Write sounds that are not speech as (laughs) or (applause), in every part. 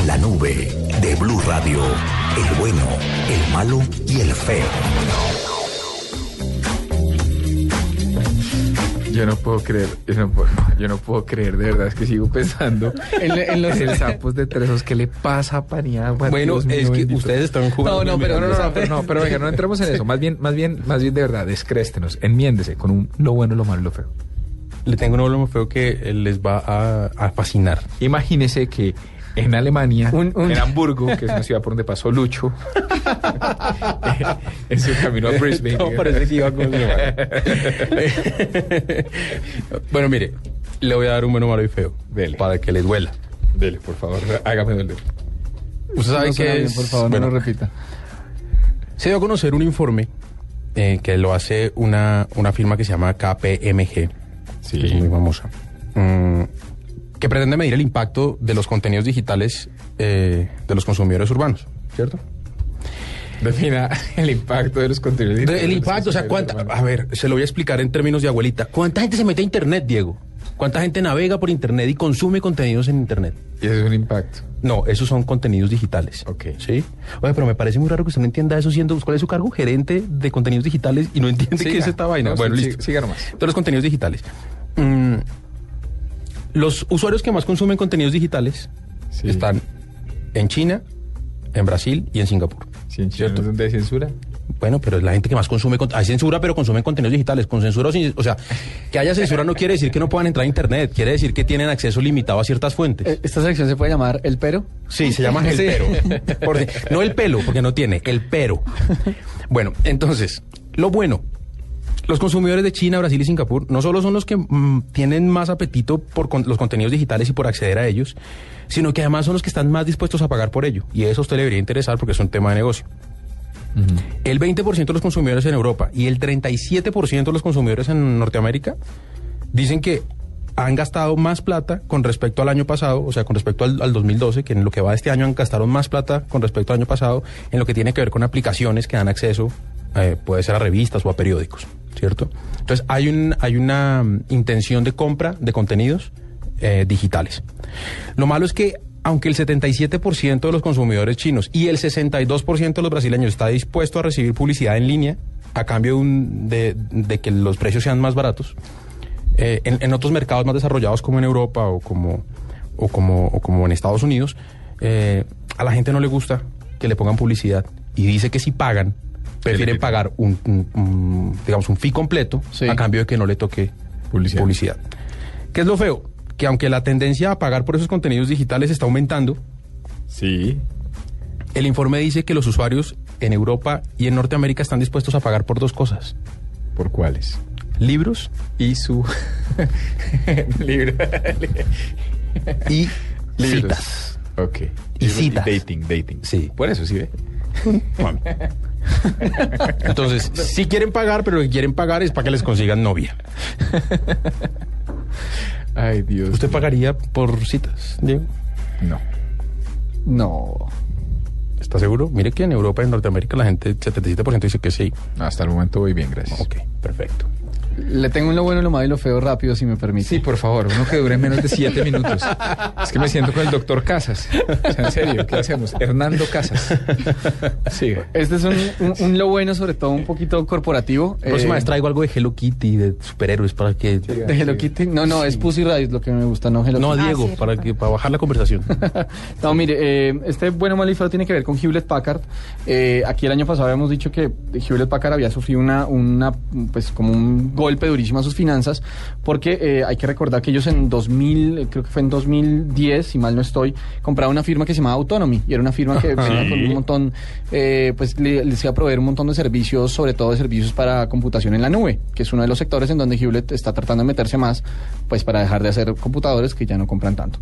en la nube de Blue Radio. El bueno, el malo y el feo. Yo no puedo creer, yo no puedo, (laughs) yo no puedo creer, de verdad, es que sigo pensando (laughs) en, en los sapos de tresos. ¿Qué le pasa a Paniagua? Bueno, Dios mío, es que bendito. ustedes están jugando. No, no, pero no, no, no, pero, no, pero venga, no entremos en eso. Más bien, más bien, más bien de verdad, descréstenos, enmiéndese con un lo bueno, lo malo y lo feo. Le tengo un problema feo que eh, les va a, a fascinar. Imagínese que en Alemania, Un- un- en Hamburgo, que es una ciudad por donde pasó Lucho, (laughs) en su camino a Brisbane. Todo parece que iba con (laughs) Bueno, mire, le voy a dar un bueno, malo y feo. Dele. Para que les duela. Dele, por favor, hágame doler. Usted sabe No que bien, es- por favor, bueno, no lo repita. Se dio a conocer un informe eh, que lo hace una, una firma que se llama KPMG, Sí. que es muy famosa, que pretende medir el impacto de los contenidos digitales eh, de los consumidores urbanos, ¿cierto? Defina el impacto de los contenidos. Digitales el impacto, o sea, cuánta, urbanos. a ver, se lo voy a explicar en términos de abuelita. ¿Cuánta gente se mete a Internet, Diego? ¿Cuánta gente navega por Internet y consume contenidos en Internet? Y eso es un impacto. No, esos son contenidos digitales. Ok. ¿Sí? Oye, pero me parece muy raro que usted no entienda eso siendo... ¿Cuál es su cargo? Gerente de contenidos digitales y no entiende qué Siga. es esta vaina. No, bueno, sí, listo. siga nomás. Entonces, los contenidos digitales. Mm, los usuarios que más consumen contenidos digitales Sí. están en China, en Brasil y en Singapur. Sí, en China ¿Cierto? no es donde hay censura. Bueno, pero es la gente que más consume. Hay censura, pero consumen contenidos digitales. Con censura o sin. O sea, que haya censura no quiere decir que no puedan entrar a Internet. Quiere decir que tienen acceso limitado a ciertas fuentes. Eh, ¿Esta sección se puede llamar El Pero? Sí, se llama el Sí. pero. Por- no el pelo, porque no tiene, el pero. (laughs) Bueno, entonces, lo bueno. Los consumidores de China, Brasil y Singapur no solo son los que mm, tienen más apetito por con- los contenidos digitales y por acceder a ellos, sino que además son los que están más dispuestos a pagar por ello. Y eso a usted le debería interesar porque es un tema de negocio. El 20% de los consumidores en Europa y el 37% de los consumidores en Norteamérica dicen que han gastado más plata con respecto al año pasado, o sea, con respecto al, al 2012, que en lo que va este año han gastaron más plata con respecto al año pasado, en lo que tiene que ver con aplicaciones que dan acceso, eh, puede ser a revistas o a periódicos, ¿cierto? Entonces, hay, un, hay una mm, intención de compra de contenidos eh, digitales. Lo malo es que, aunque el 77% de los consumidores chinos y el 62% de los brasileños está dispuesto a recibir publicidad en línea a cambio de, un- de- que los precios sean más baratos, eh, en, otros mercados más desarrollados como en Europa o como, o como, o como en Estados Unidos, a la gente no le gusta que le pongan publicidad y dice que si pagan, prefieren pagar un, un- un, digamos, un fee completo Sí. a cambio de que no le toque Publicidad. publicidad. ¿Qué es lo feo? Que aunque la tendencia a pagar por esos contenidos digitales está aumentando, Sí. el informe dice que los usuarios en Europa y en Norteamérica están dispuestos a pagar por dos cosas. ¿Por cuáles? Libros Y su (laughs) libro. y Libros. citas. Ok. Y citas. Dating, dating. Sí. Por eso sí ve. Mami. (laughs) Entonces, si quieren pagar, pero lo que quieren pagar es para que les consigan novia. Ay, Dios. ¿Usted pagaría por citas, Diego? No. No. ¿Está seguro? Mire que en Europa y en Norteamérica la gente, 77% dice que sí. Hasta el momento voy bien, gracias. Ok, perfecto. Le tengo lo bueno, lo malo y lo feo rápido, si me permite. Sí, por favor, uno que dure menos de siete minutos. (laughs) Es que me siento con el doctor Casas. O sea, en serio, ¿qué hacemos? Hernando Casas. Sí. Este es un, un- un lo bueno, sobre todo un poquito corporativo. Próxima Eh, vez traigo algo de Hello Kitty, de superhéroes, para que... de Hello Kitty. No, no, es Pussy Riot lo que me gusta, no Hello No, Kitty. Diego, sí, para, que, para bajar la conversación. (laughs) No, mire, eh, este bueno, malo y feo tiene que ver con Hewlett Packard. Eh, aquí el año pasado habíamos dicho que Hewlett Packard había sufrido una, una, pues como un golpe durísimo a sus finanzas, porque eh, hay que recordar que ellos en 2000, eh, creo que fue en 2010, si mal no estoy, compraron una firma que se llamaba Autonomy, y era una firma que venía con un montón, eh, pues le- les iba a proveer un montón de servicios, sobre todo de servicios para computación en la nube, que es uno de los sectores en donde Hewlett está tratando de meterse más, pues para dejar de hacer computadores que ya no compran tanto.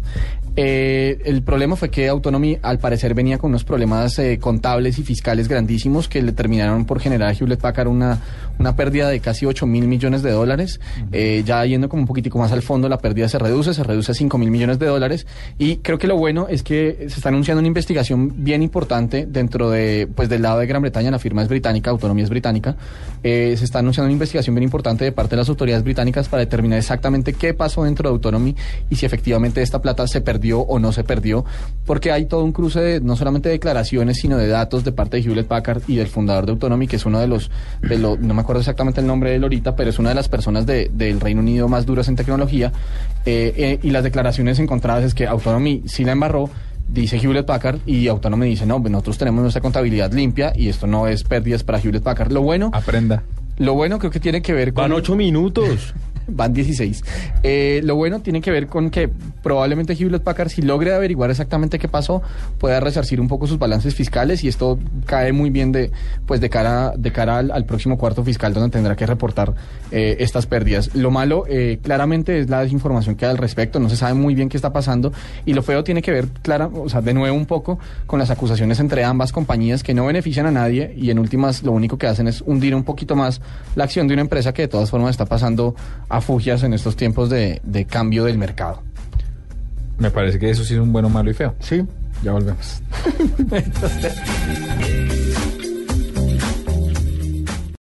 Eh, el problema fue que Autonomy al parecer venía con unos problemas eh, contables y fiscales grandísimos que le terminaron por generar a Hewlett Packard una, una pérdida de casi 8 mil millones millones de dólares. Eh, ya yendo como un poquitico más al fondo, la pérdida se reduce, se reduce a 5 mil millones de dólares. Y creo que lo bueno es que se está anunciando una investigación bien importante dentro de, pues del lado de Gran Bretaña, la firma es británica, Autonomía es británica. Eh, se está anunciando una investigación bien importante de parte de las autoridades británicas para determinar exactamente qué pasó dentro de Autonomy y si efectivamente esta plata se perdió o no se perdió, porque hay todo un cruce de no solamente declaraciones, sino de datos de parte de Hewlett Packard y del fundador de Autonomy, que es uno de los, de no me acuerdo exactamente el nombre de él ahorita, pero es una de las personas de- del Reino Unido más duras en tecnología, eh, eh, y las declaraciones encontradas es que Autonomy sí la embarró, dice Hewlett Packard y Autonomy dice, no, pues nosotros tenemos nuestra contabilidad limpia y esto no es pérdidas para Hewlett Packard. Lo bueno, Aprenda. lo bueno creo que tiene que ver con... Van ocho minutos. Van 16. Eh, lo bueno tiene que ver con que probablemente Hewlett Packard, si logre averiguar exactamente qué pasó, pueda resarcir un poco sus balances fiscales y esto cae muy bien de, pues de cara, de cara al, al próximo cuarto fiscal donde tendrá que reportar eh, estas pérdidas. Lo malo, eh, claramente, es la desinformación que hay al respecto. No se sabe muy bien qué está pasando y lo feo tiene que ver, clara, o sea, de nuevo un poco con las acusaciones entre ambas compañías que no benefician a nadie y en últimas lo único que hacen es hundir un poquito más la acción de una empresa que de todas formas está pasando a fugias en estos tiempos de, de cambio del mercado. Me parece que eso sí es un bueno, malo y feo. Sí. Ya volvemos. (laughs)